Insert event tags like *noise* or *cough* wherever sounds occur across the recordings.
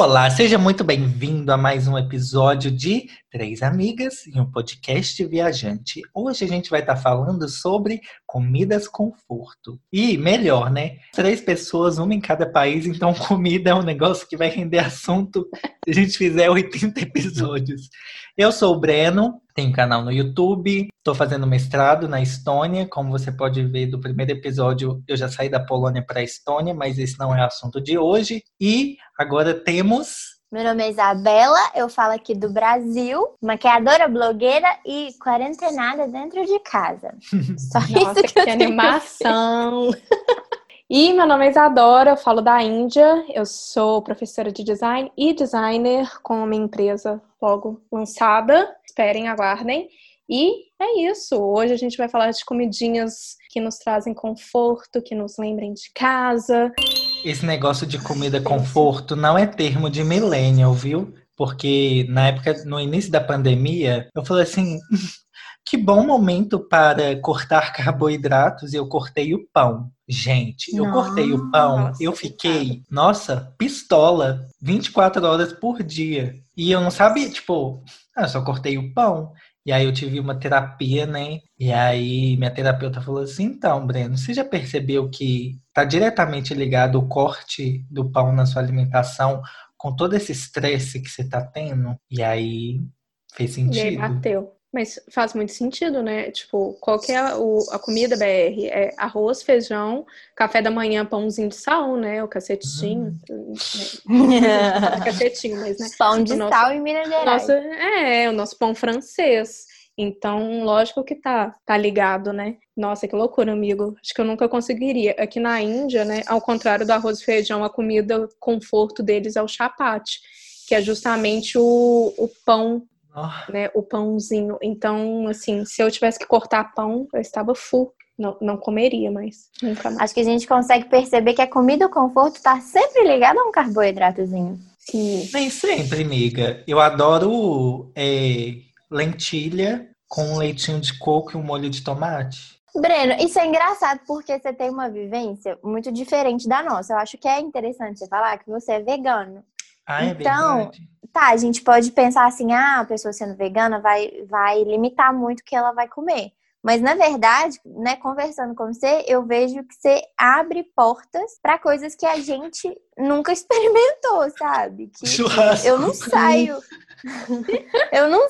Olá, seja muito bem-vindo a mais um episódio de Três Amigas e um podcast viajante. Hoje a gente vai estar falando sobre comidas conforto. E melhor, né? Três pessoas, uma em cada país, então *laughs* comida é um negócio que vai render assunto se a gente fizer 80 episódios. Eu sou o Breno, tenho canal no YouTube, estou fazendo mestrado na Estônia. Como você pode ver do primeiro episódio, eu já saí da Polônia para a Estônia, mas esse não é o assunto de hoje. E agora temos meu nome é Isabela, eu falo aqui do Brasil, maquiadora, blogueira e quarentenada dentro de casa. *laughs* Só Nossa, isso que, que animação! *laughs* E meu nome é Isadora, eu falo da Índia, eu sou professora de design e designer com uma empresa logo lançada. Esperem, aguardem. E é isso. Hoje a gente vai falar de comidinhas que nos trazem conforto, que nos lembrem de casa. Esse negócio de comida conforto não é termo de millennial, viu? Porque na época, no início da pandemia, eu falei assim: *laughs* que bom momento para cortar carboidratos e eu cortei o pão. Gente, eu nossa, cortei o pão, eu fiquei, nossa, pistola, 24 horas por dia. E eu não sabia, tipo, ah, eu só cortei o pão. E aí eu tive uma terapia, né? E aí minha terapeuta falou assim: então, Breno, você já percebeu que está diretamente ligado o corte do pão na sua alimentação com todo esse estresse que você está tendo? E aí fez sentido. E aí bateu. Mas faz muito sentido, né? Tipo, qual que é o, a comida BR? É arroz, feijão, café da manhã, pãozinho de sal, né? O cacetinho. Hum. Né? cacetinho, mas, né? *laughs* Pão de nosso, sal em Minas Gerais. Nosso, é, o nosso pão francês. Então, lógico que tá, tá ligado, né? Nossa, que loucura, amigo. Acho que eu nunca conseguiria. Aqui na Índia, né? Ao contrário do arroz e feijão, a comida conforto deles é o chapate, que é justamente o, o pão oh. né, o pãozinho. Então, assim, se eu tivesse que cortar pão, eu estava full. Não, não comeria mais, nunca mais. Acho que a gente consegue perceber que a comida o conforto está sempre ligada a um carboidratozinho. Sim. Nem sempre, amiga. Eu adoro é, lentilha com leitinho de coco e um molho de tomate. Breno, isso é engraçado porque você tem uma vivência muito diferente da nossa. Eu acho que é interessante você falar que você é vegano. Ah, é então, verdade tá, a gente pode pensar assim, ah, a pessoa sendo vegana vai, vai limitar muito o que ela vai comer. Mas na verdade, né, conversando com você, eu vejo que você abre portas para coisas que a gente nunca *laughs* experimentou, sabe? Que Churrasco. eu não saio. Eu não.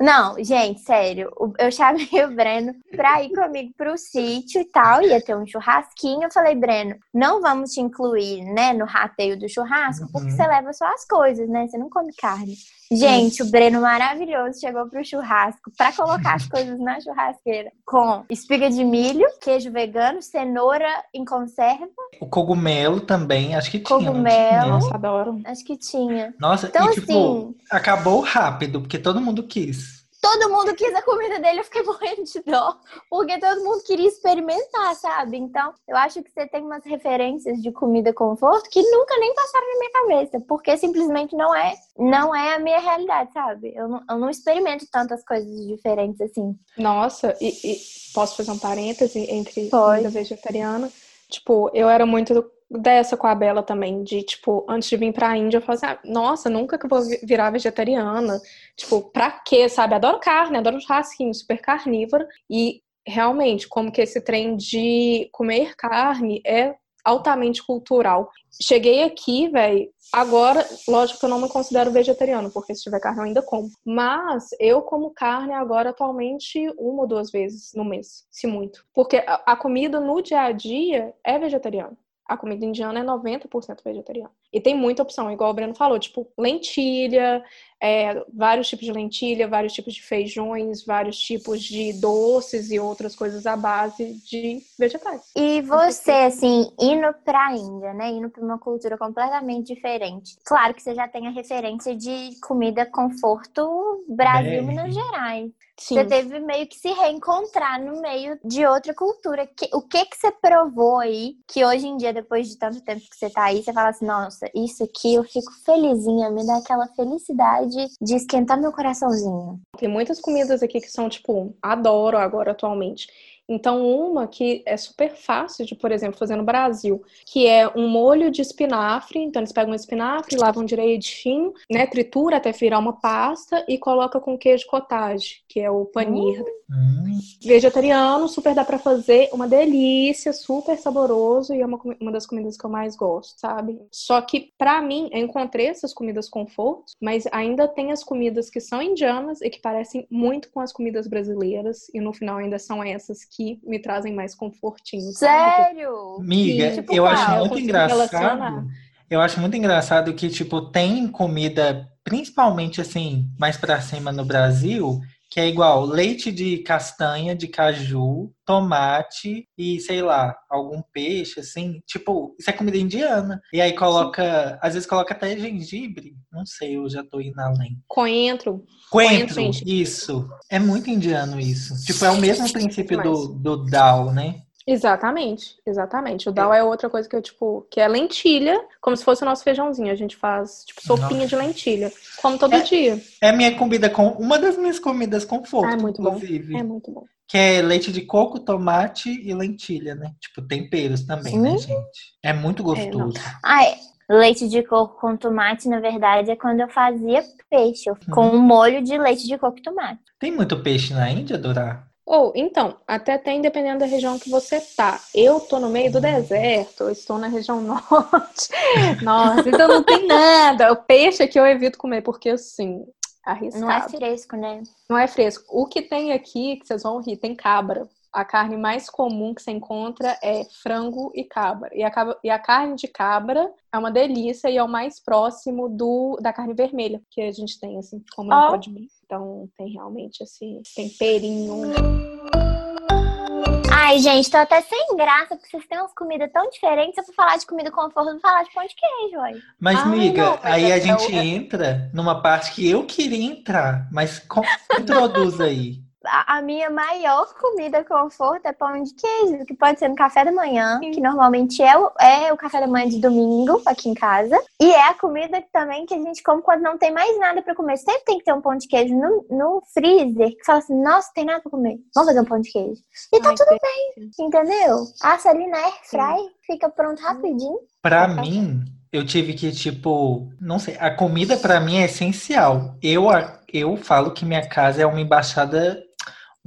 Não, gente, sério. Eu chamei o Breno pra ir comigo pro sítio e tal. Ia ter um churrasquinho. Eu falei, Breno, não vamos te incluir, né, no rateio do churrasco, porque uhum. você leva só as coisas, né? Você não come carne. Gente, o Breno maravilhoso chegou pro churrasco para colocar as coisas na churrasqueira com espiga de milho, queijo vegano, cenoura em conserva. O cogumelo também, acho que tinha. Cogumelo. Nossa, adoro. Acho que tinha. Nossa, então, e tipo, assim, acabou rápido, porque todo mundo quis todo mundo quis a comida dele, eu fiquei *laughs* morrendo de dó, porque todo mundo queria experimentar, sabe? Então, eu acho que você tem umas referências de comida conforto que nunca nem passaram na minha cabeça, porque simplesmente não é, não é a minha realidade, sabe? Eu não, eu não experimento tantas coisas diferentes assim. Nossa, e, e posso fazer um parêntese entre comida vegetariana? Tipo, eu era muito dessa com a Bela também, de tipo, antes de vir pra Índia, eu falei assim, ah, nossa, nunca que eu vou virar vegetariana. Tipo, pra quê, sabe? Adoro carne, adoro churrasquinho, super carnívora. E realmente, como que esse trem de comer carne é altamente cultural. Cheguei aqui, velho. Agora, lógico que eu não me considero vegetariano, porque se tiver carne eu ainda como. Mas eu como carne agora atualmente uma ou duas vezes no mês, se muito. Porque a comida no dia a dia é vegetariana a comida indiana é 90% vegetariana. E tem muita opção, igual o Breno falou, tipo lentilha, é, vários tipos de lentilha, vários tipos de feijões, vários tipos de doces e outras coisas à base de vegetais. E você, assim, indo pra Índia, né? Indo pra uma cultura completamente diferente. Claro que você já tem a referência de comida conforto Brasil, Minas Gerais. Sim. Você teve meio que se reencontrar no meio de outra cultura. o que que você provou aí que hoje em dia, depois de tanto tempo que você tá aí, você fala assim, nossa, isso aqui eu fico felizinha, me dá aquela felicidade de esquentar meu coraçãozinho. Tem muitas comidas aqui que são, tipo, adoro agora atualmente Então, uma que é super fácil de, por exemplo, fazer no Brasil, que é um molho de espinafre. Então, eles pegam o espinafre, lavam direitinho, né? Tritura até virar uma pasta e coloca com queijo cottage, que é o panir. Hum. Vegetariano, super dá para fazer, uma delícia, super saboroso e é uma, uma das comidas que eu mais gosto, sabe? Só que, para mim, eu encontrei essas comidas conforto, mas ainda tem as comidas que são indianas e que parecem muito com as comidas brasileiras, e no final ainda são essas que me trazem mais confortinho. Sério? Miga, tipo, eu acho muito eu engraçado. Eu acho muito engraçado que, tipo, tem comida, principalmente assim, mais pra cima no Brasil, que é igual leite de castanha, de caju, tomate e, sei lá, algum peixe, assim. Tipo, isso é comida indiana. E aí coloca, às vezes coloca até gengibre. Não sei, eu já tô indo além. Coentro. Coentro, Coentro isso. É muito indiano isso. Tipo, é o mesmo princípio do, do dal, né? Exatamente, exatamente. O dal é. é outra coisa que eu, tipo, que é lentilha, como se fosse o nosso feijãozinho. A gente faz, tipo, sopinha Nossa. de lentilha. Como todo é, dia. É minha comida com. Uma das minhas comidas conforto, ah, é muito inclusive. Bom. É muito bom. Que é leite de coco, tomate e lentilha, né? Tipo, temperos também, né, gente? É muito é, gostoso. É, Ai, leite de coco com tomate, na verdade, é quando eu fazia peixe, com hum. um molho de leite de coco e tomate. Tem muito peixe na Índia, Dora? Ou, então, até tem dependendo da região que você tá. Eu tô no meio do deserto, eu estou na região *laughs* norte. Nossa, então não tem nada. O peixe aqui eu evito comer, porque assim, arriscado. Não é fresco, né? Não é fresco. O que tem aqui, que vocês vão rir, tem cabra. A carne mais comum que você encontra é frango e cabra. E a, e a carne de cabra é uma delícia e é o mais próximo do, da carne vermelha que a gente tem, assim, como oh. pode. Então tem realmente esse temperinho. Ai, gente, tô até sem graça, porque vocês têm umas comidas tão diferentes. Se eu for falar de comida conforto, eu vou falar de pão de queijo, aí. Mas, amiga, aí a gente *laughs* entra numa parte que eu queria entrar, mas introduz aí a minha maior comida conforto é pão de queijo, que pode ser no café da manhã, que normalmente é o, é o café da manhã de domingo aqui em casa. E é a comida também que a gente come quando não tem mais nada para comer. Sempre tem que ter um pão de queijo no, no freezer, que fala assim, nossa, tem nada para comer. Vamos fazer um pão de queijo. E tá Ai, tudo bem, entendeu? Assa ali na airfry, fica pronto rapidinho. Pra mim, eu tive que, tipo, não sei, a comida para mim é essencial. Eu, eu falo que minha casa é uma embaixada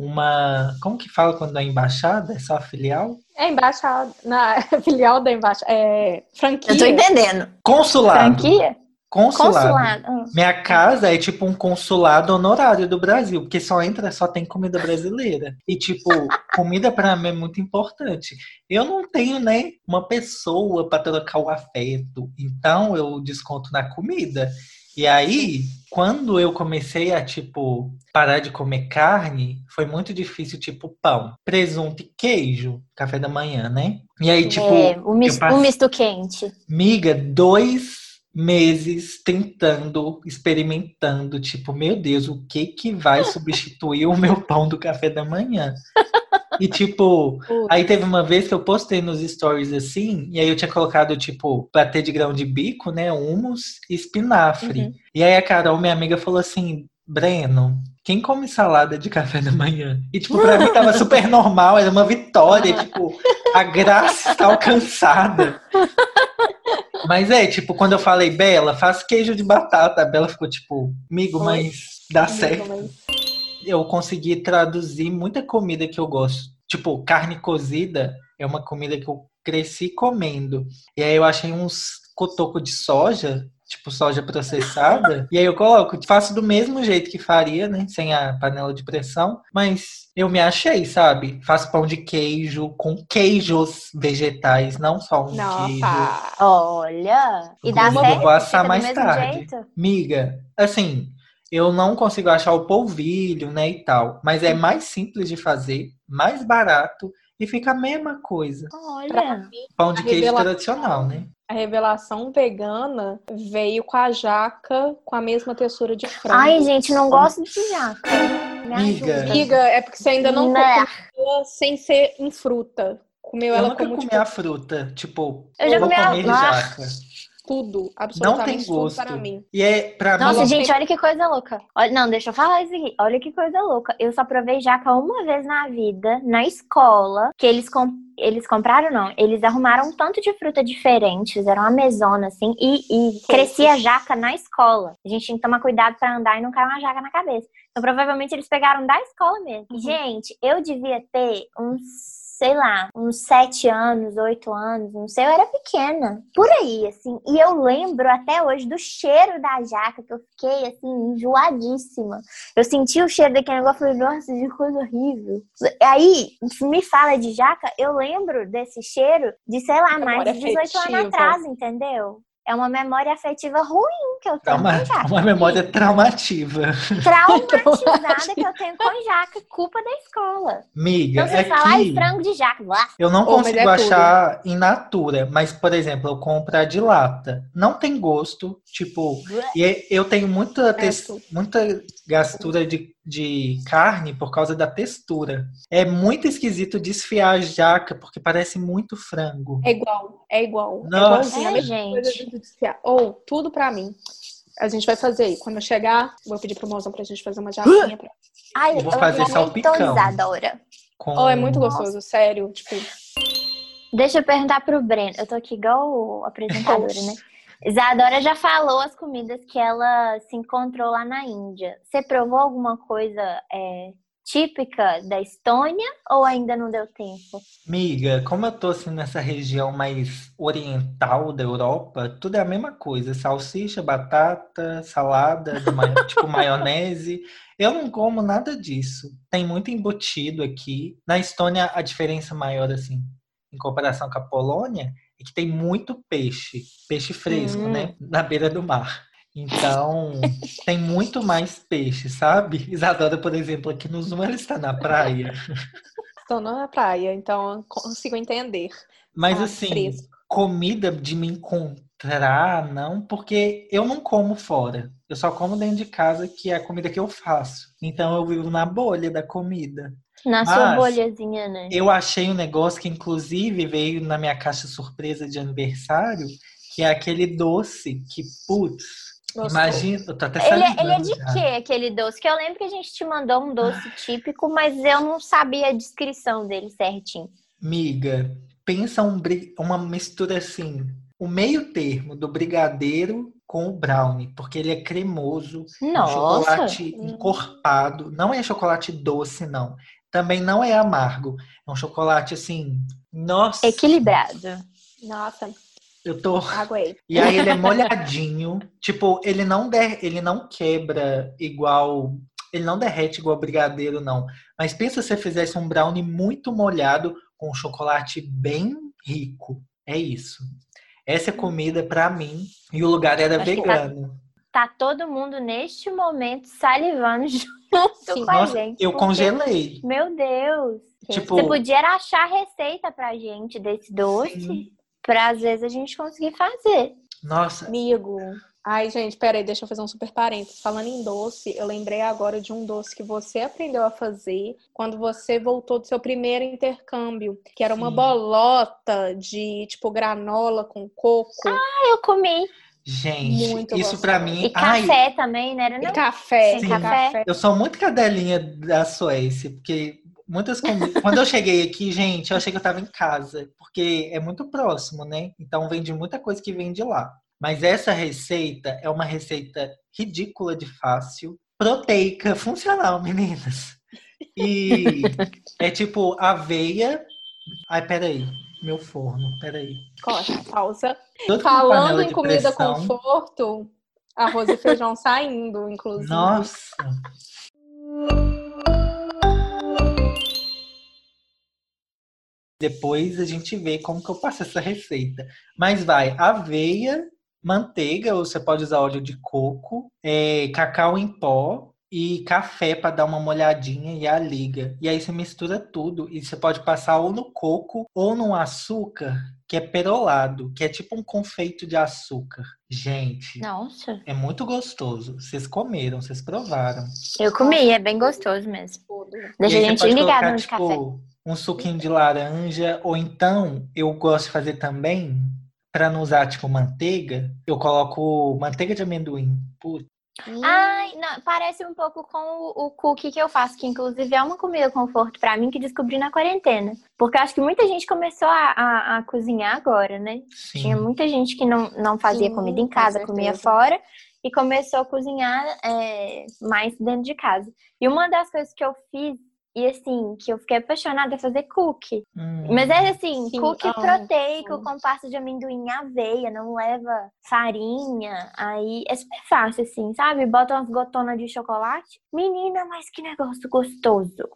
uma. Como que fala quando é embaixada? É só filial? É embaixada. Na *laughs* filial da embaixada. É franquia. Eu tô entendendo. Consulado. Franquia? Consulado. consulado. Ah. Minha casa é tipo um consulado honorário do Brasil, porque só entra, só tem comida brasileira. E tipo, *laughs* comida para mim é muito importante. Eu não tenho, né, uma pessoa para trocar o afeto, então eu desconto na comida. E aí, quando eu comecei a, tipo, parar de comer carne, foi muito difícil, tipo, pão, presunto e queijo, café da manhã, né? E aí, tipo. É, o, misto, passe... o misto quente. Miga, dois meses tentando, experimentando, tipo, meu Deus, o que que vai substituir o meu pão do café da manhã? E tipo, aí teve uma vez que eu postei nos stories assim, e aí eu tinha colocado, tipo, patê de grão de bico, né? Humus e espinafre. Uhum. E aí a Carol, minha amiga, falou assim: Breno, quem come salada de café da manhã? E, tipo, pra mim tava super normal, era uma vitória, tipo, a graça está alcançada. Mas é, tipo, quando eu falei, Bela, faz queijo de batata, a Bela ficou tipo, amigo, mas dá amigo, certo. Mas eu consegui traduzir muita comida que eu gosto. Tipo, carne cozida é uma comida que eu cresci comendo. E aí eu achei uns cotoco de soja, tipo soja processada, e aí eu coloco, faço do mesmo jeito que faria, né, sem a panela de pressão, mas eu me achei, sabe? Faço pão de queijo com queijos vegetais, não só um Nossa. queijo. Olha, e dá certo? Eu vou assar mais tarde. Jeito? Miga, assim, eu não consigo achar o polvilho, né, e tal. Mas é mais simples de fazer, mais barato e fica a mesma coisa. Olha, pão de queijo revelação, tradicional, né? A revelação vegana veio com a jaca com a mesma textura de frango. Ai, gente, não gosto de jaca. Miga. Miga, é porque você ainda não né? comeu sem ser em fruta. Comeu eu ela nunca como comi tipo... a fruta, tipo, eu já comi a jaca. Tudo, absolutamente não tem gosto. tudo para mim. E é pra Nossa, mim. gente, olha que coisa louca. Olha, não, deixa eu falar isso aqui. Olha que coisa louca. Eu só provei jaca uma vez na vida, na escola, que eles eles compraram, não. Eles arrumaram um tanto de fruta diferente, fizeram uma mesona, assim, e, e crescia jaca na escola. A gente tinha que tomar cuidado para andar e não cair uma jaca na cabeça. Então, provavelmente, eles pegaram da escola mesmo. Uhum. Gente, eu devia ter uns sei lá, uns sete anos, oito anos, não sei, eu era pequena. Por aí, assim. E eu lembro até hoje do cheiro da jaca, que eu fiquei, assim, enjoadíssima. Eu senti o cheiro daquele negócio e falei, nossa, que coisa horrível. Aí, se me fala de jaca, eu lembro desse cheiro de, sei lá, mais de 18 anos atrás, entendeu? É uma memória afetiva ruim que eu É tenho uma, com jaca. uma memória traumativa. *laughs* Traumatizada que eu tenho com jaca, culpa da escola. Miga, Então é você fala, ai, que frango de jaca. Blá. eu não consigo é tudo. achar in natura, mas, por exemplo, eu compro a de lata. Não tem gosto, tipo, e eu tenho muita, tes- tudo. muita gastura de, de carne por causa da textura. É muito esquisito desfiar a jaca, porque parece muito frango. É igual, é igual. Nossa. É igualzinho, a É, mesma gente. coisa de desfiar. Ou, tudo pra mim. A gente vai fazer aí. Quando eu chegar, vou pedir pro mozão pra gente fazer uma jaquinha. Pra... Ai, Eu vou fazer amei salpicão. Isadora. Com... Oh, é muito gostoso, sério. Tipo, Deixa eu perguntar pro Breno. Eu tô aqui igual apresentadora, *laughs* né? Isadora já falou as comidas que ela se encontrou lá na Índia. Você provou alguma coisa é, típica da Estônia ou ainda não deu tempo? Miga, como eu tô assim nessa região mais oriental da Europa, tudo é a mesma coisa: salsicha, batata, salada, *laughs* tipo maionese. Eu não como nada disso. Tem muito embutido aqui. Na Estônia, a diferença maior, assim, em comparação com a Polônia, é que tem muito peixe, peixe fresco, Hum. né? Na beira do mar. Então, tem muito mais peixe, sabe? Isadora, por exemplo, aqui no Zoom, ela está na praia. estou na praia, então eu consigo entender. Mas Ah, assim, fresco. comida de me encontrar, não, porque eu não como fora. Eu só como dentro de casa, que é a comida que eu faço. Então eu vivo na bolha da comida. Na sua bolhazinha, né? Eu achei um negócio que inclusive veio na minha caixa surpresa de aniversário, que é aquele doce que, putz, Gostoso. imagina, eu tô até Ele, salivando ele é de já. quê, aquele doce? Que eu lembro que a gente te mandou um doce típico, mas eu não sabia a descrição dele certinho. Miga, pensa um, uma mistura assim, o meio termo do brigadeiro com o brownie, porque ele é cremoso, um Nossa! chocolate Hum. encorpado, não é chocolate doce, não. Também não é amargo, é um chocolate assim, nossa, Equilibrado. Nossa, eu tô aguei. E aí ele é molhadinho, *laughs* tipo, ele não der, ele não quebra igual, ele não derrete igual brigadeiro não. Mas pensa se você fizesse um brownie muito molhado com um chocolate bem rico. É isso. Essa é comida pra mim e o lugar era Acho vegano. Tá todo mundo neste momento salivando *laughs* junto Sim. com a Nossa, gente. eu porque- congelei. Meu Deus! Tipo- Você podia achar a receita pra gente desse doce, Sim. pra às vezes a gente conseguir fazer. Nossa, Amigo. Ai, gente, peraí, deixa eu fazer um super parênteses. Falando em doce, eu lembrei agora de um doce que você aprendeu a fazer quando você voltou do seu primeiro intercâmbio, que era uma Sim. bolota de, tipo, granola com coco Ah, eu comi. Gente, Muito isso pra gostosa. mim, E ai, café também, né? Era e não? café. Sim. e Café. Eu sou muito cadelinha da Suécia, porque muitas comidas. *laughs* Quando eu cheguei aqui, gente, eu achei que eu tava em casa, porque é muito próximo, né? Então vende muita coisa que vem de lá. Mas essa receita é uma receita ridícula de fácil, proteica, funcional, meninas. E *laughs* é tipo aveia. Ai, peraí. Meu forno, peraí. Corta, pausa. Com Falando em comida pressão. conforto, arroz e feijão saindo, inclusive. Nossa! Depois a gente vê como que eu faço essa receita. Mas vai, aveia, manteiga, ou você pode usar óleo de coco, é, cacau em pó e café para dar uma molhadinha e a liga. E aí você mistura tudo e você pode passar ou no coco ou no açúcar, que é perolado, que é tipo um confeito de açúcar. Gente, Nossa. é muito gostoso. Vocês comeram, vocês provaram. Eu comi, é bem gostoso mesmo. Deixa a gente colocar, no café. tipo, um suquinho de laranja, ou então eu gosto de fazer também pra não usar, tipo, manteiga, eu coloco manteiga de amendoim. Putz. Ai, não, parece um pouco com o, o cookie que eu faço, que inclusive é uma comida conforto para mim que descobri na quarentena. Porque acho que muita gente começou a, a, a cozinhar agora, né? Sim. Tinha muita gente que não, não fazia Sim, comida em casa, comia fora e começou a cozinhar é, mais dentro de casa. E uma das coisas que eu fiz e assim, que eu fiquei apaixonada é fazer cookie. Hum. Mas é assim, Sim, cookie amo. proteico com pasta de amendoim aveia, não leva farinha. Aí é super fácil, assim, sabe? Bota umas gotonas de chocolate. Menina, mas que negócio gostoso.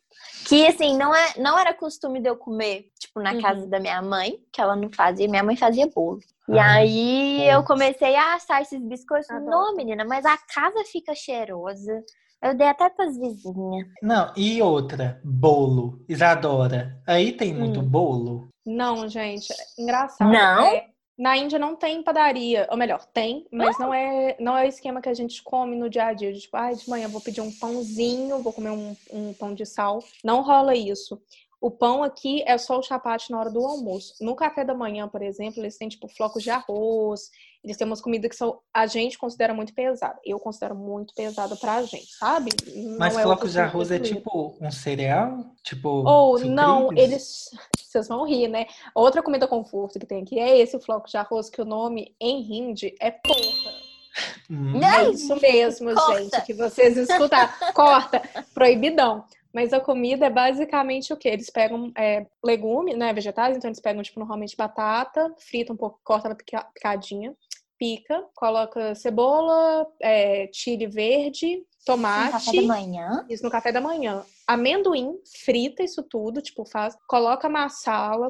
Que assim, não, é, não era costume de eu comer, tipo, na uhum. casa da minha mãe, que ela não fazia, minha mãe fazia bolo. E ah, aí eu comecei a assar esses biscoitos. Adoro. Não, menina, mas a casa fica cheirosa. Eu dei até pras vizinhas. Não, e outra, bolo. Isadora, aí tem muito hum. bolo? Não, gente, é engraçado. Não? É, na Índia não tem padaria, ou melhor, tem, mas não é não é o esquema que a gente come no dia a dia. Tipo, ah, de manhã vou pedir um pãozinho, vou comer um, um pão de sal. Não rola isso. O pão aqui é só o chapate na hora do almoço. No café da manhã, por exemplo, eles têm tipo flocos de arroz, eles têm umas comidas que são, a gente considera muito pesada. Eu considero muito pesada pra gente, sabe? Não Mas é flocos de arroz é tipo um cereal? Tipo. Ou não, eles. *laughs* Vocês vão rir, né? Outra comida conforto que tem aqui é esse floco de arroz, que o nome em hindi é porra. Hum. É isso mesmo, Corta. gente, que vocês escutaram. Corta, proibidão. Mas a comida é basicamente o que? Eles pegam é, legume, né, vegetais, então eles pegam, tipo, normalmente batata, frita um pouco, corta ela picadinha, pica, coloca cebola, é, chile verde, tomate. No café da manhã? Isso, no café da manhã. Amendoim, frita isso tudo, tipo, faz. Coloca massala,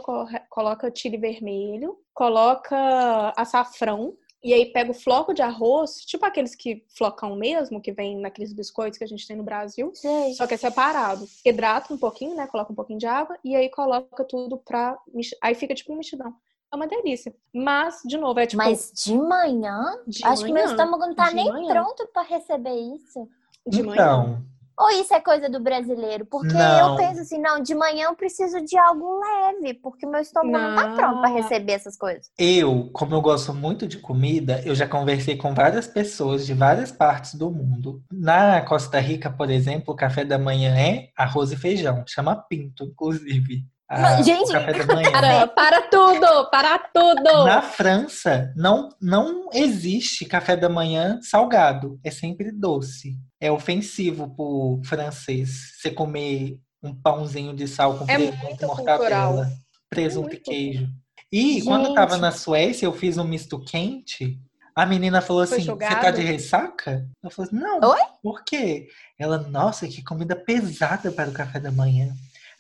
coloca chile vermelho, coloca açafrão, e aí pega o floco de arroz, tipo aqueles que flocam mesmo, que vem naqueles biscoitos que a gente tem no Brasil, Sei. só que é separado. Hidrata um pouquinho, né? Coloca um pouquinho de água e aí coloca tudo pra. Aí fica tipo um mexidão. É uma delícia. Mas, de novo, é tipo. Mas de manhã? De Acho manhã, que meu estômago não tá nem manhã. pronto para receber isso. De então, manhã. Ou isso é coisa do brasileiro? Porque não. eu penso assim, não, de manhã eu preciso de algo leve, porque meu estômago não, não tá pronto para receber essas coisas. Eu, como eu gosto muito de comida, eu já conversei com várias pessoas de várias partes do mundo. Na Costa Rica, por exemplo, o café da manhã é arroz e feijão, chama pinto, inclusive. Ah, gente, *laughs* para, para tudo, para tudo. Na França, não, não existe café da manhã salgado, é sempre doce. É ofensivo pro francês você comer um pãozinho de sal com é presunto, mortadela, presunto é e queijo. E gente. quando eu tava na Suécia, eu fiz um misto quente. A menina falou assim: Você tá de ressaca? Eu falei assim, não. Oi? Por quê? Ela, nossa, que comida pesada para o café da manhã.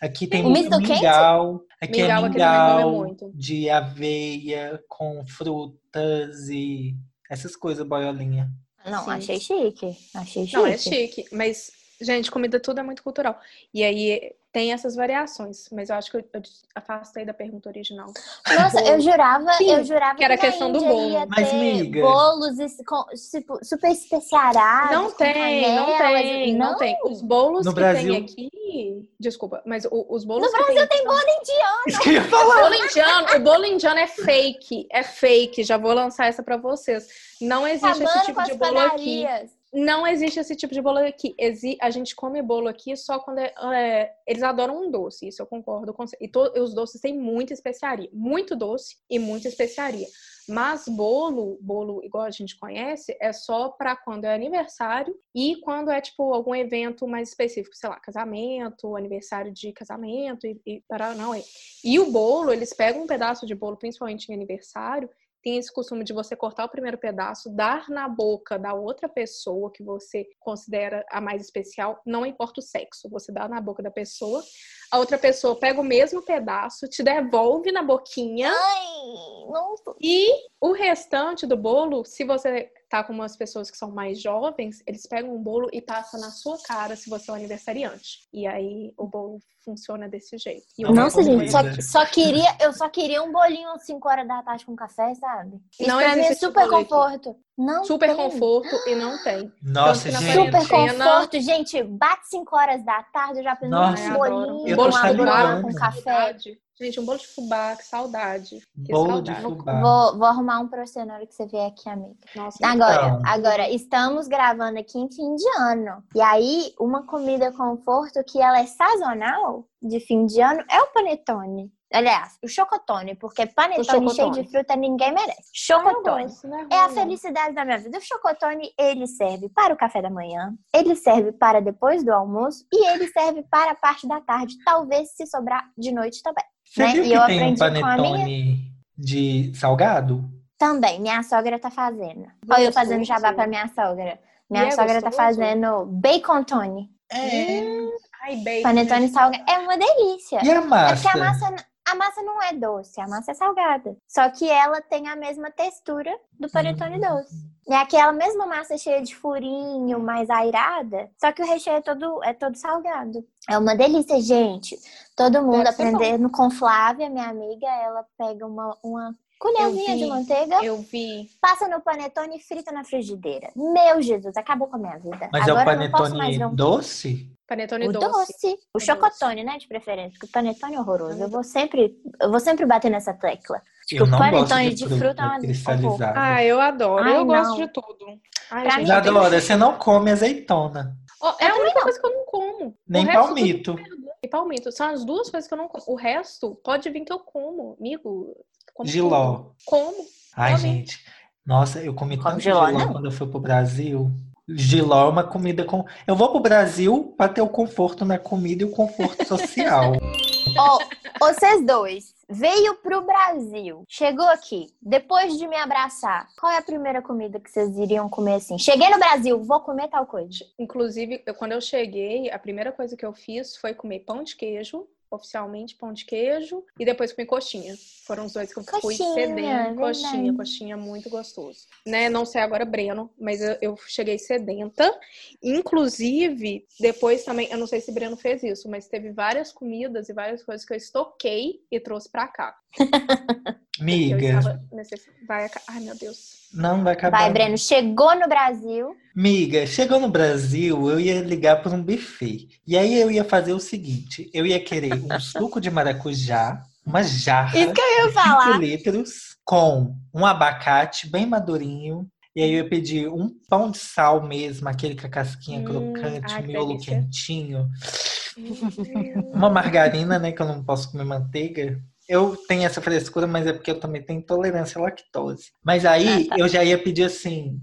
Aqui tem o muito mingau. Aqui é mingau, é mingau de aveia com frutas e essas coisas, boiolinha. Não, Sim. achei chique. Achei chique. Não, é chique. Mas, gente, comida tudo é muito cultural. E aí tem essas variações, mas eu acho que eu, eu afastei da pergunta original. Nossa, eu jurava, Sim, eu jurava que era que questão do bolo. Mas miga. bolos tipo, super especiarados. Não tem, não tem, não, não tem. Os bolos no que Brasil... tem aqui, desculpa, mas o, os bolos No Brasil tem, bolo indiano. Isso que eu ia falar. O bolo indiano, o bolo indiano é fake, é fake. Já vou lançar essa para vocês. Não existe Acabando esse tipo de bolo aqui. Não existe esse tipo de bolo aqui. A gente come bolo aqui só quando é, é, eles adoram um doce, isso eu concordo com. E to, os doces têm muita especiaria, muito doce e muita especiaria. Mas bolo, bolo igual a gente conhece, é só para quando é aniversário e quando é tipo algum evento mais específico, sei lá, casamento, aniversário de casamento e, e para não é. E o bolo, eles pegam um pedaço de bolo, principalmente em aniversário, tem esse costume de você cortar o primeiro pedaço, dar na boca da outra pessoa que você considera a mais especial, não importa o sexo, você dá na boca da pessoa, a outra pessoa pega o mesmo pedaço, te devolve na boquinha. Ai, não. E o restante do bolo, se você tá com umas pessoas que são mais jovens, eles pegam um bolo e passam na sua cara se você é um aniversariante. E aí o bolo funciona desse jeito. Nossa, gente, só, só, queria, eu só queria um bolinho às 5 horas da tarde com café, sabe? Isso não pra mim é super conforto. Não super tem. conforto e não tem. Nossa, gente. Super conforto, gente. Bate 5 horas da tarde, eu já pedi um bolinho, eu com café. Gente, um bolo de fubá, que saudade. Que Bolo saudade. de fubá. Vou, vou arrumar um pra você na hora que você vier aqui, amiga. Nossa, Agora, Então. agora, estamos gravando aqui em fim de ano. E aí, uma comida conforto que ela é sazonal de fim de ano é o panetone. Aliás, o chocotone, porque panetone cheio chocotone. de fruta ninguém merece. Eu Chocotone. gosto, né, É a felicidade da minha vida. O chocotone, ele serve para o café da manhã, ele serve para depois do almoço e ele serve para a parte da tarde, talvez se sobrar de noite também. Você né? viu E que eu tem um aprendi com a minha- panetone de salgado? Também, minha sogra tá fazendo. Olha eu fazendo jabá pra minha sogra. Minha E é sogra tá gostoso? fazendo bacon tone. É. Ai, bacon. Panetone salgado. É uma delícia. E a É porque massa? a massa, a massa não é doce, a massa é salgada. Só que ela tem a mesma textura do panetone doce. É aquela mesma massa cheia de furinho, mais airada, só que o recheio é todo, é todo salgado. É uma delícia, gente. Todo mundo aprendendo com Flávia, minha amiga, ela pega uma, uma colherzinha Eu de manteiga, Eu vi. passa no panetone e frita na frigideira. Meu Jesus, acabou com a minha vida. Mas Agora é o eu não posso mais panetone um doce? Panetone o doce. doce. O O chocotone, né, de preferência, porque o panetone é horroroso. Eu vou sempre, eu vou sempre bater nessa tecla. Eu o não panetone gosto de de fruta é uma- cristalizada. Ah, eu adoro. Ai, eu gosto não. de tudo. Ai, Pra gente, mim, eu tenho- Adora, você não come azeitona. Ó, é a única coisa que eu não como. Nem palmito. E palmito. São as duas coisas que eu não como. O resto pode vir que eu como. Amigo, como Giló. Como. Ai, Come. gente. Nossa, eu comi Come tanto giló, giló quando eu fui pro Brasil. Giló é uma comida com. Eu vou pro Brasil pra ter o conforto na comida e o conforto *laughs* social. Ó, vocês dois, veio pro Brasil, chegou aqui, depois de me abraçar, qual é a primeira comida que vocês iriam comer assim? Cheguei no Brasil, vou comer tal coisa. Inclusive, eu- quando eu cheguei, a primeira coisa que eu fiz foi comer pão de queijo, oficialmente pão de queijo, e depois comer coxinha. Foram os dois que eu fui Coxinha, sedenta. Coxinha, verdade. coxinha muito gostoso. Né? Não sei agora Breno, mas eu, eu cheguei sedenta. Inclusive, depois também, eu não sei se Breno fez isso, mas teve várias comidas e várias coisas que eu estoquei e trouxe pra cá. *laughs* Miga, necess... Vai, ai meu Deus. Não vai acabar. Vai, não. Breno, chegou no Brasil. Miga, chegou no Brasil, eu ia ligar para um buffet. E aí eu ia fazer o seguinte: eu ia querer um *laughs* suco de maracujá, uma jarra, Isso que eu ia 5 falar. litros, com um abacate bem madurinho. E aí eu ia pedir um pão de sal mesmo, aquele com a casquinha Hum, crocante, ai, que miolo delícia. quentinho. Uma margarina, né? Que eu não posso comer manteiga. Eu tenho essa frescura, mas é porque eu também tenho intolerância à lactose. Mas aí Ah, tá. eu já ia pedir assim: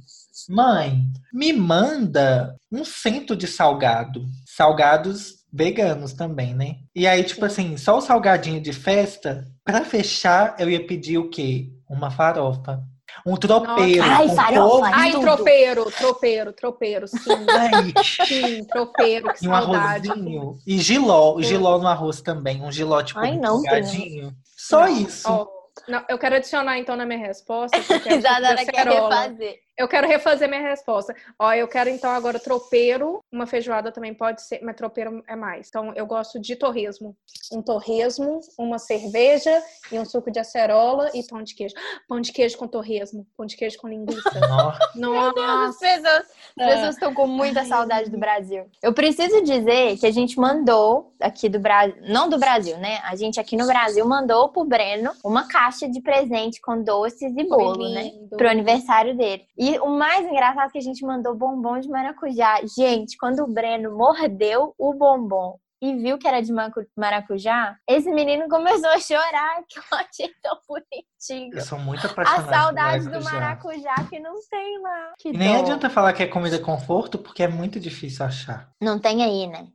mãe, me manda um cento de salgado. Salgados veganos também, né? E aí, tipo assim, só o salgadinho de festa, pra fechar, eu ia pedir o quê? Uma farofa. Um tropeiro. Nossa. Ai, com farofa. Ai, tudo. tropeiro, tropeiro, tropeiro, sim. Ai, Sim, tropeiro, que E um saudade. arrozinho. E giló. Giló no arroz também. Um giló, tipo, Ai, não, salgadinho. Só Não, isso. ó, não, eu quero adicionar então na minha resposta. *laughs* que eu quero Isadora suco de quer acerola. refazer. Eu quero refazer minha resposta. Ó, eu quero então agora tropeiro. Uma feijoada também pode ser, mas tropeiro é mais. Então eu gosto de torresmo. Um torresmo, uma cerveja e um suco de acerola e pão de queijo. Pão de queijo com torresmo, pão de queijo com linguiça. *laughs* Nossa. As Nossa. pessoas, as pessoas estão com muita saudade do Brasil. Eu preciso dizer que a gente mandou aqui do Brasil, não do Brasil, né? A gente aqui no Brasil mandou pro Breno uma caixa de presente com doces e bolo, né? Pro aniversário dele. E o mais engraçado é que a gente mandou bombom de maracujá. Gente, quando o Breno mordeu o bombom e viu que era de maracujá, esse menino começou a chorar, *laughs* que eu achei tão bonitinho. Eu sou muito A apaixonado saudade por do maracujá que não tem lá. Que E nem dó. adianta falar que é comida conforto, porque é muito difícil achar. Não tem aí, né?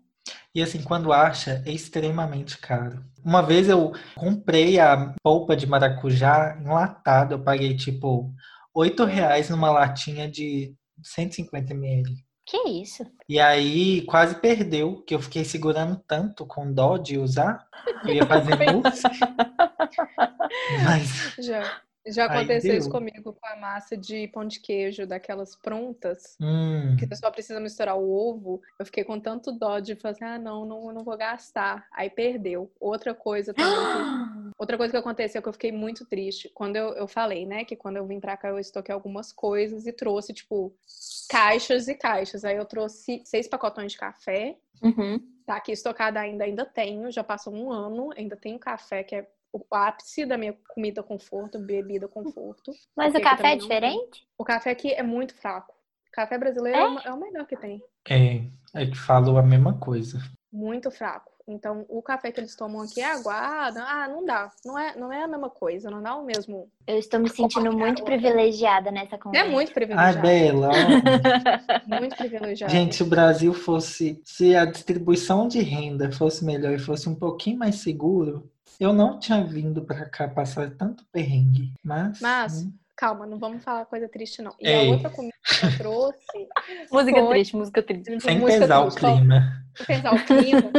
E assim, quando acha, é extremamente caro. Uma vez eu comprei a polpa de maracujá enlatada. Eu paguei, tipo, 8 reais numa latinha de 150 ml. Que isso? E aí quase perdeu, que eu fiquei segurando tanto com dó de usar. Eu ia fazer *laughs* mousse. *laughs* Mas Já, Já aconteceu isso comigo com a massa de pão de queijo, daquelas prontas, hum. que você só precisa misturar o ovo. Eu fiquei com tanto dó de fazer, ah, não, não, não vou gastar. Aí perdeu. Outra coisa também. *gasps* Outra coisa que aconteceu que eu fiquei muito triste. Quando eu, eu falei, né, que quando eu vim pra cá eu estoquei algumas coisas e trouxe, tipo, caixas e caixas. Aí eu trouxe seis pacotões de café. Uhum. Tá aqui estocada ainda, ainda tenho. Já passou um ano, ainda tenho café que é o ápice da minha comida conforto, bebida conforto. Mas o café é diferente? O café aqui é muito fraco. O café brasileiro é, é o melhor que tem. É, é que falou a mesma coisa. Muito fraco. Então, o café que eles tomam aqui é aguado. Ah, não dá. Não é, não é a mesma coisa, não dá o mesmo. Eu estou me sentindo muito privilegiada nessa conversa. É muito privilegiada. Ah, Bela. *laughs* muito privilegiada. Gente, se o Brasil fosse. Se a distribuição de renda fosse melhor e fosse um pouquinho mais seguro, eu não tinha vindo pra cá passar tanto perrengue, mas. Mas, hum. calma, não vamos falar coisa triste, não. E Ei. a outra comida que eu trouxe. *laughs* música foi... triste, música triste. Sem música pesar triste. o clima. Sem pesar o clima.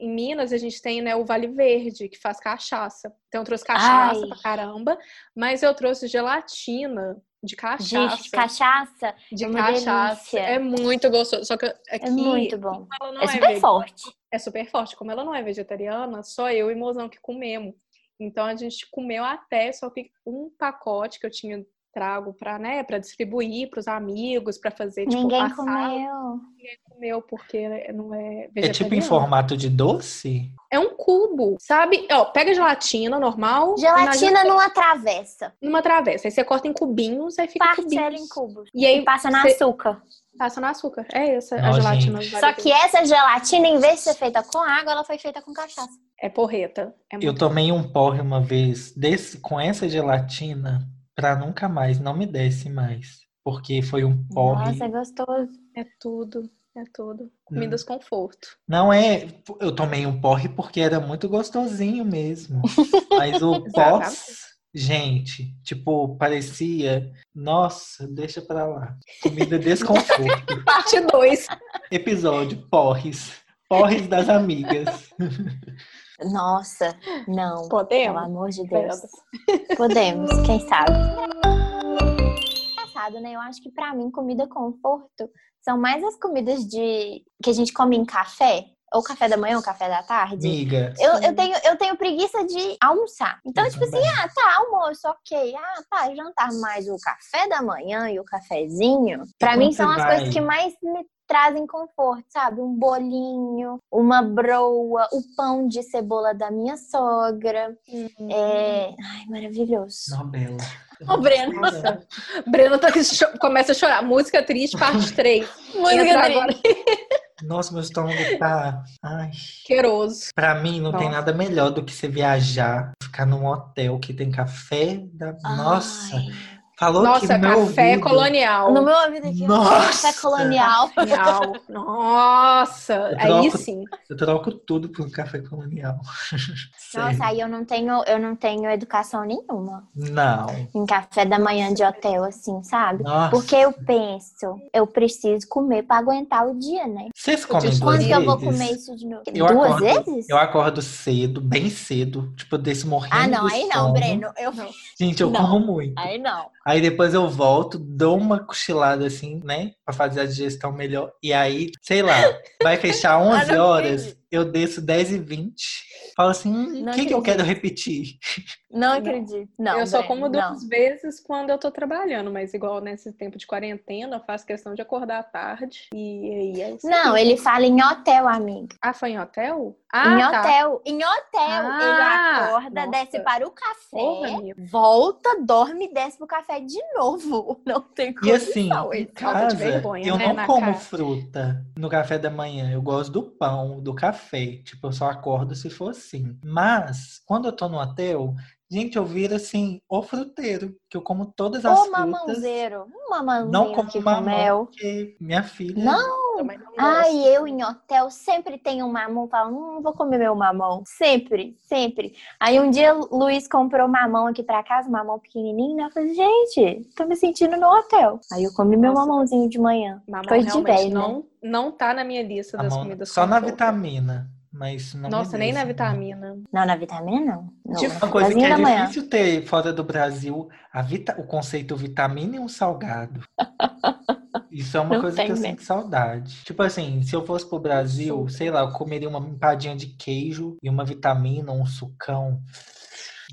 em Minas, a gente tem né, o Vale Verde, que faz cachaça. Então, eu trouxe cachaça Ai. pra caramba, mas eu trouxe gelatina de cachaça. De cachaça? De é cachaça. Delícia. É muito gostoso. Só que aqui, é muito bom. É super é forte é super forte. Como ela não é vegetariana, só eu e mozão que comemos. Então a gente comeu até só que um pacote que eu tinha trago para né, para distribuir para os amigos, para fazer tipo Ninguém passar. comeu. Ninguém comeu porque não é vegetariano. É tipo em formato de doce? É um cubo, sabe? Ó, pega gelatina normal. Gelatina numa travessa. Numa travessa. Aí você corta em cubinhos, aí fica Parcela cubinhos. em cubos. E aí e passa no açúcar. Passa no açúcar. É essa a gelatina. Só que essa gelatina, em vez de ser feita com água, ela foi feita com cachaça. É porreta. É eu tomei um porre uma vez desse, com essa gelatina pra nunca mais, não me desce mais. Porque foi um porre. Nossa, é gostoso. É tudo. É tudo. Comidas hum. conforto. Não é. Eu tomei um porre porque era muito gostosinho mesmo. *laughs* Mas o pós Gente, tipo, parecia. Nossa, deixa pra lá. Comida *laughs* desconforto. Parte 2. Episódio: Porres. Porres das amigas. *laughs* Nossa, não. Podemos? Pelo amor de Deus. Podemos, quem sabe. Engraçado, né? Eu acho que pra mim, comida conforto são mais as comidas de que a gente come em café ou café da manhã ou café da tarde. Miga. Eu, eu, tenho, eu tenho preguiça de almoçar. Então, eu tipo assim, ah, tá, almoço, ok. Ah, tá, jantar. Mas o café da manhã e o cafezinho, para mim são as vai? coisas que mais me trazem conforto, sabe? Um bolinho, uma broa, o pão de cebola da minha sogra. Uhum. É... Ai, maravilhoso. Não, bela. O Breno. Nossa. Breno tá, começa a chorar. Música triste, parte *laughs* 3. Música triste. Nossa, meu estômago tá. Ai. Queiroso. Pra mim, não Nossa. tem nada melhor do que você viajar, ficar num hotel que tem café da. Ai. Nossa! Falou Nossa, café ouvido... colonial. No meu ouvido aqui, Nossa. café colonial. Nossa, aí sim. Eu troco tudo por café colonial. Nossa, aí eu não tenho, eu não tenho educação nenhuma. Não. Em café da manhã de hotel, assim, sabe? Nossa. Porque eu penso, eu preciso comer pra aguentar o dia, né? Vocês comem duas Quando vezes? que eu vou comer isso de novo? Eu duas acordo, vezes? Eu acordo cedo, bem cedo, tipo, desse morrendo Ah, não, aí não, sono. Breno. Eu... Gente, eu não, como muito. Aí não. Aí depois eu volto, dou uma cochilada assim, né? Pra fazer a digestão melhor. E aí, sei lá, vai fechar *laughs* 11 horas eu desço 10 e 20. Falo assim, o que, que eu quero repetir? *laughs* Não acredito. Não, eu só como duas não. vezes quando eu tô trabalhando, mas igual nesse tempo de quarentena, eu faço questão de acordar à tarde. E aí é isso. Não, ele fala em hotel, amiga. Ah, foi em hotel? Ah, em tá. hotel. Em hotel, ah, ele acorda, nossa. desce para o café, Porra, volta, dorme e desce pro café de novo. *laughs* Não tem como. E assim, em casa, vergonha, eu né, não como cara. fruta no café da manhã. Eu gosto do pão, do café café. Tipo, eu só acordo se for assim. Mas, quando eu tô no hotel, gente, eu viro assim, o fruteiro, que eu como todas as o frutas. mamãozeiro. Um mamãozinho não como que mamão, mel. porque minha filha... Não! Ai, eu em hotel sempre tenho um mamão. Falo, hum, não vou comer meu mamão. Sempre, sempre. Aí um dia o Luiz comprou mamão aqui pra casa, mamão pequenininho. Né? Eu falei, gente, tô me sentindo no hotel. Aí eu comi meu mamãozinho de manhã. Mamão Coisa de velho, né? não, né? não tá na minha lista das comidas Só na vitamina. Mas não Nossa, me nem na não. vitamina. Não, na vitamina não. No, De- no Uma coisa que é manhã. difícil ter fora do Brasil, a vita- o conceito vitamina e um salgado. *laughs* Isso é uma Não coisa que eu sinto saudade. Tipo assim, se eu fosse pro Brasil, sei lá, eu comeria uma empadinha de queijo e uma vitamina, um sucão.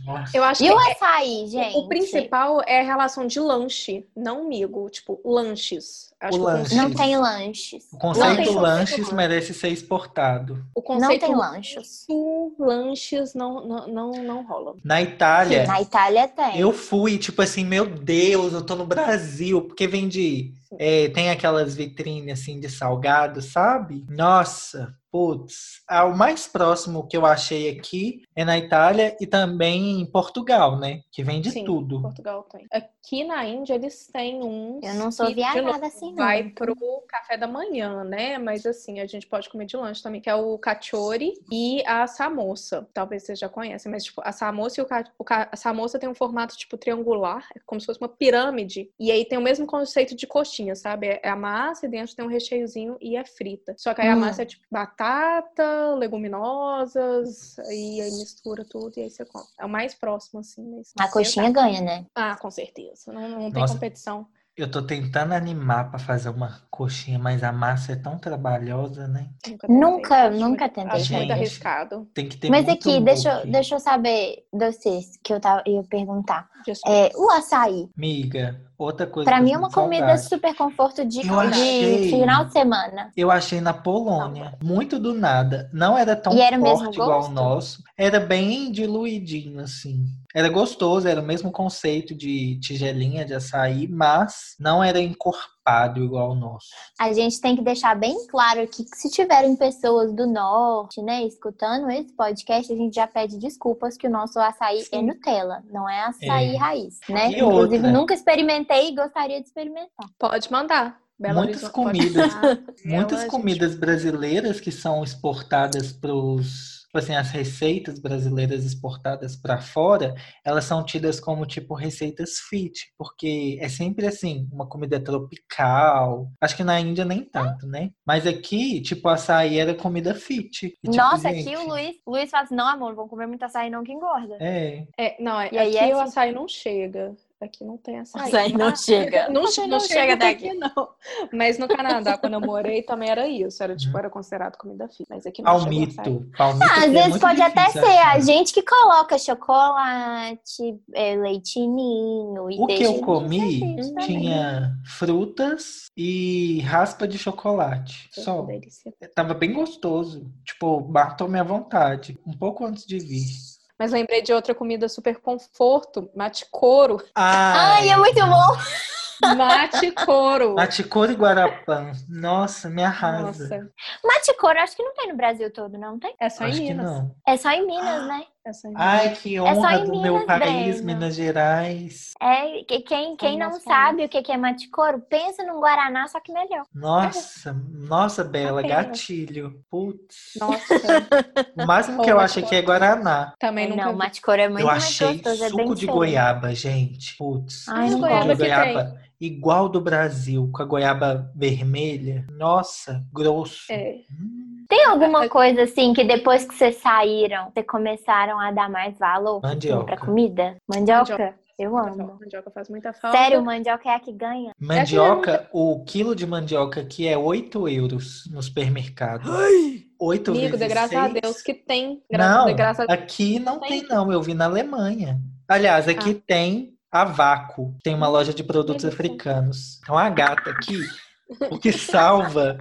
Nossa. Eu acho E que o é- açaí, gente? o principal é a relação de lanche, não migo. Tipo, lanches. Acho O que lanche. Não tem lanches. O Não conceito lanches conceito, merece ser exportado. O Não conceito tem lanches. lanche, lanches não, não, não, não rola. Na Itália, Na Itália tem. eu fui, tipo assim, meu Deus, eu tô no Brasil, porque vende. é, tem aquelas vitrines assim de salgado, sabe? Nossa, putz. ah, O mais próximo que eu achei aqui é na Itália e também em Portugal, né? Que vende Sim, tudo. Portugal tem. Aqui na Índia eles têm uns. Eu não sou que, de novo, viajada assim, não. Vai pro café da manhã, né? Mas assim, a gente pode comer de lanche também, que é o cachori e a samosa. Talvez vocês já conhecem, mas tipo, a samosa e o, ca... o ca- a samosa tem um formato tipo triangular, é como se fosse uma pirâmide. E aí tem o mesmo conceito de coxinha, sabe? É a massa e dentro tem um recheiozinho e é frita. Só que aí a Hum. massa é tipo batata, leguminosas, e aí mistura tudo e aí você come. É o mais próximo, assim. Mas A coxinha ganha, né? ah, com certeza. Não, não tem Nossa. competição. Eu tô tentando animar pra fazer uma coxinha, mas a massa é tão trabalhosa, né? Nunca, Nunca- tentei. Nunca muito- tentei Acho muito arriscado. Tem que ter Mas muito aqui, deixa, deixa eu saber de vocês, que eu tava, ia perguntar. É, o açaí, Miga, outra coisa eu mim é uma comida saudade. super conforto de, achei. de final de semana. Eu achei na Polônia, muito do nada. Não era tão E era forte igual o nosso. Era bem diluidinho, assim. Era gostoso, era o mesmo conceito de tigelinha de açaí, mas não era encorpado igual o nosso. A gente tem que deixar bem claro aqui que se tiverem pessoas do norte, né, escutando esse podcast, a gente já pede desculpas que o nosso açaí é Sim. Nutella, não é açaí É. raiz, né? E Inclusive, outra? nunca experimentei e gostaria de experimentar. Pode mandar. Belo Muitas Horizonte, comidas. Muitas comidas brasileiras que são exportadas para os. Tipo assim, as receitas brasileiras exportadas para fora, elas são tidas como tipo receitas fit, porque é sempre assim, uma comida tropical. Acho que na Índia nem tanto, né? Mas aqui, tipo, açaí era comida fit. E, tipo, Nossa, gente, aqui o Luiz, Luiz fala assim, não, amor, não vamos comer muito açaí não que engorda. É, É, não, é, E aí aqui é o assim- açaí não chega. Aqui não tem açaí. Açaí *laughs* não Mas- chega. Não, não, não chega chega daqui. aqui, não. Mas no Canadá, quando eu morei, também era isso. Era tipo, era considerado comida fit. Mas aqui não chega palmito. Palmito Ah, às é vezes pode até difícil ser achar. a gente que coloca chocolate, é, leitinho e O que eu comi tinha frutas e raspa de chocolate. Que Só. delícia. Tava bem gostoso. Tipo, matou minha vontade. Um pouco antes de vir. Mas lembrei de outra comida super conforto, mate couro. Ai, é muito bom! Mate couro. Maticor e Guarapã. Nossa, me arrasa. Nossa, Mate couro, acho que não tem no Brasil todo, não tem? é só em Acho que Minas. não. É só em Minas, né? É. Ai, que É honra em do meu Minas, país, Breno. Minas Gerais. É, que- quem, quem não sabe o que é mate couro, pensa num Guaraná, só que melhor. Nossa, nossa, Bela, Apenas. gatilho. Putz. Nossa, O máximo que eu acho aqui é Guaraná. também É, nunca não, vi. mate couro é muito eu mais achei gostoso, é bem suco de diferente. goiaba, gente. Putz, Ai, suco goiaba de que goiaba igual do Brasil, com a goiaba vermelha. Nossa, grosso. É. Hum, Tem alguma *laughs* coisa assim que depois que vocês saíram, vocês começaram a dar mais valor assim, Mandioca. pra comida? Mandioca? Mandioca. Eu amo. Mandioca faz muita falta. Sério, mandioca é a que ganha? Mandioca, o quilo de mandioca aqui é 8 euros no supermercado. 8 Amigo, vezes de graças a. Deus que tem. Gra Não, de graça a... aqui não tem. Tem? não. Eu vi na Alemanha. Aliás, aqui tem a Vaco. Tem uma loja de produtos africanos. Então a gata aqui, o que salva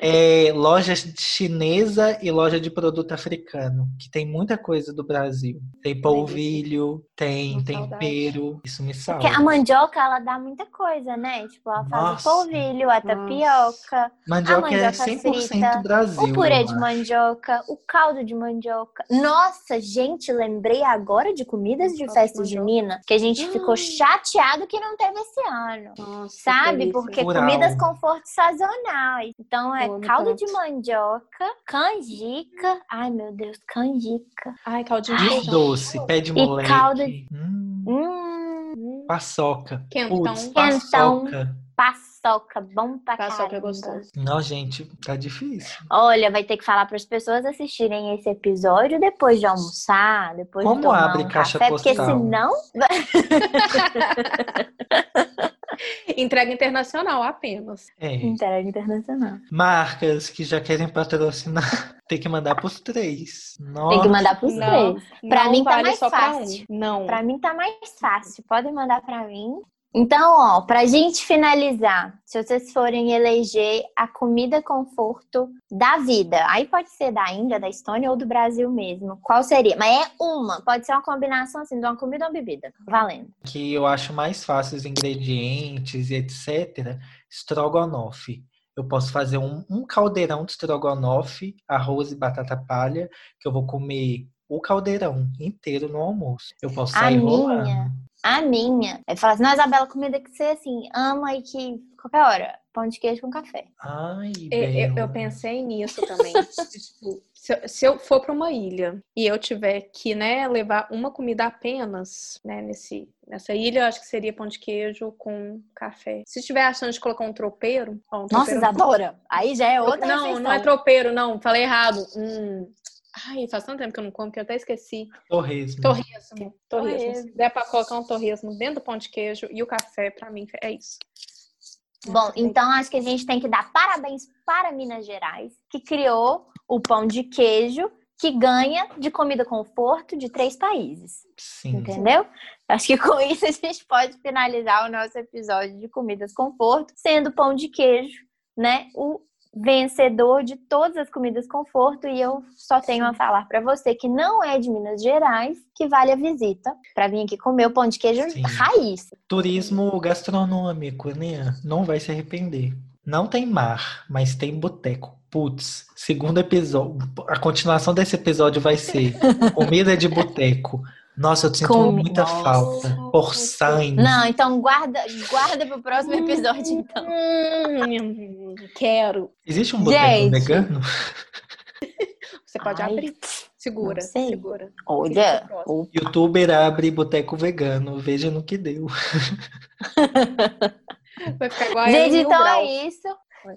é loja chinesa e loja de produto africano, que tem muita coisa do Brasil. Tem polvilho, tem saudade. tempero. Isso me salva. Porque a mandioca, ela dá muita coisa, né? Tipo, ela faz Nossa. o polvilho, a tapioca, Mandioca, a é mandioca 100% frita, Brasil. o purê de mandioca, o caldo de mandioca. Nossa, gente, lembrei agora de comidas de de festa mandioca. junina que a gente ficou Hum. chateado que não teve esse ano. Nossa, Sabe? Porque Rural. comidas conforto sazonais. Então é caldo tanto. de mandioca, canjica. Ai, meu Deus, canjica. Ai, caldinho E de feijão. doce, pé de E moleque. caldo- Hum, Hum, Hum, paçoca. Quentão. Quentão. paçoca. paçoca. bom pra Paçoca é caramba. gostoso. Não, gente, tá difícil. Olha, vai ter que falar para as pessoas assistirem esse episódio depois de almoçar, depois Como de tomar abre um caixa café, porque postal? senão *laughs* *laughs* *laughs* Entrega internacional apenas. É. entrega internacional. Marcas que já querem patrocinar, *laughs* tem que mandar pros três. Nossa. Tem que mandar pros Não, três. Pra não mim tá vale mais só pra fácil. um. Não. Pra mim tá mais fácil. Podem mandar pra mim. Então, ó, pra gente finalizar, se vocês forem eleger a comida conforto da vida, aí pode ser da Índia, da Estônia ou do Brasil mesmo. Qual seria? Mas é uma, pode ser uma combinação assim de uma comida ou uma bebida. Valendo. que eu acho mais fácil os ingredientes e etc. Estrogonofe. Eu posso fazer um, um caldeirão de estrogonofe, arroz e batata palha, que eu vou comer o caldeirão inteiro no almoço. Eu posso A sair minha? A minha, é falar assim, não, Isabela, comida que você assim ama e que qualquer hora, pão de queijo com café. Ai, Eu, eu- eu pensei nisso também. *laughs* Tipo, se, eu- se eu for para uma ilha e eu tiver que, né, levar uma comida apenas, né, nesse, nessa ilha, eu acho que seria pão de queijo com café. Se tiver achando de colocar um tropeiro, ó, um Nossa, tropeiro- Isadora, aí já é outra Não, refeição. não é tropeiro, não. Falei errado. Hum. Ai, faz tanto tempo que eu não como que eu até esqueci. Torresmo. Torresmo. Torresmo. Torresmo. Se der pra colocar um torresmo dentro do pão de queijo e o café, pra mim, é isso. Bom, então acho que a gente tem que dar parabéns para Minas Gerais, que criou o pão de queijo que ganha de comida conforto de três países. Sim. Entendeu? Acho que com isso a gente pode finalizar o nosso episódio de comidas conforto, sendo o pão de queijo, né, o vencedor de todas as comidas conforto e eu só tenho a falar para você que não é de Minas Gerais, que vale a visita para vir aqui comer o pão de queijo Sim. raiz. Turismo gastronômico, né? Não vai se arrepender. Não tem mar, mas tem boteco. Putz, segundo episódio. A continuação desse episódio vai ser *laughs* comida de boteco. Nossa, eu sinto Come- muita Nossa. falta. Porçães. Não, então guarda, guarda pro próximo episódio então. Hum, quero. Existe um boteco vegano? *laughs* Você pode Ai, abrir. Segura, segura. Olha, o Youtuber abre boteco vegano. Veja no que deu. *laughs* Vai ficar igual Gente, então Grau. é isso.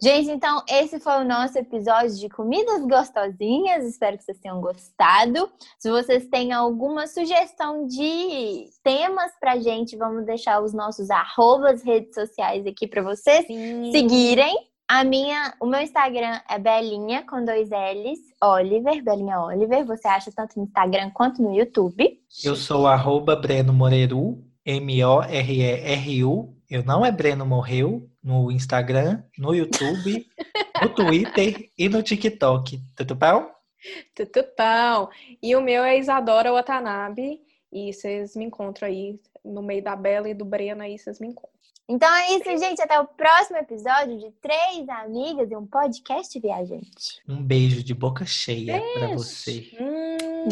Gente, então esse foi o nosso episódio de comidas gostosinhas. Espero que vocês tenham gostado. Se vocês têm alguma sugestão de temas pra gente, vamos deixar os nossos arrobas redes sociais aqui pra vocês Sim. seguirem. A minha, o meu Instagram é Belinha com dois L's, Oliver, Belinha Oliver. Você acha tanto no Instagram quanto no YouTube. Eu sou arroba Breno Moreru, M-O-R-E-R-U. Eu não é Breno Morreu no Instagram, no YouTube, no *laughs* Twitter e no TikTok. Tudo bom? Tutupão. E o meu é Isadora Watanabe. E vocês me encontram aí no meio da Bela e do Breno aí, vocês me encontram. Então é isso, gente. Até o próximo episódio de Três Amigas e um podcast viajante. Um beijo de boca cheia pra você. Hum,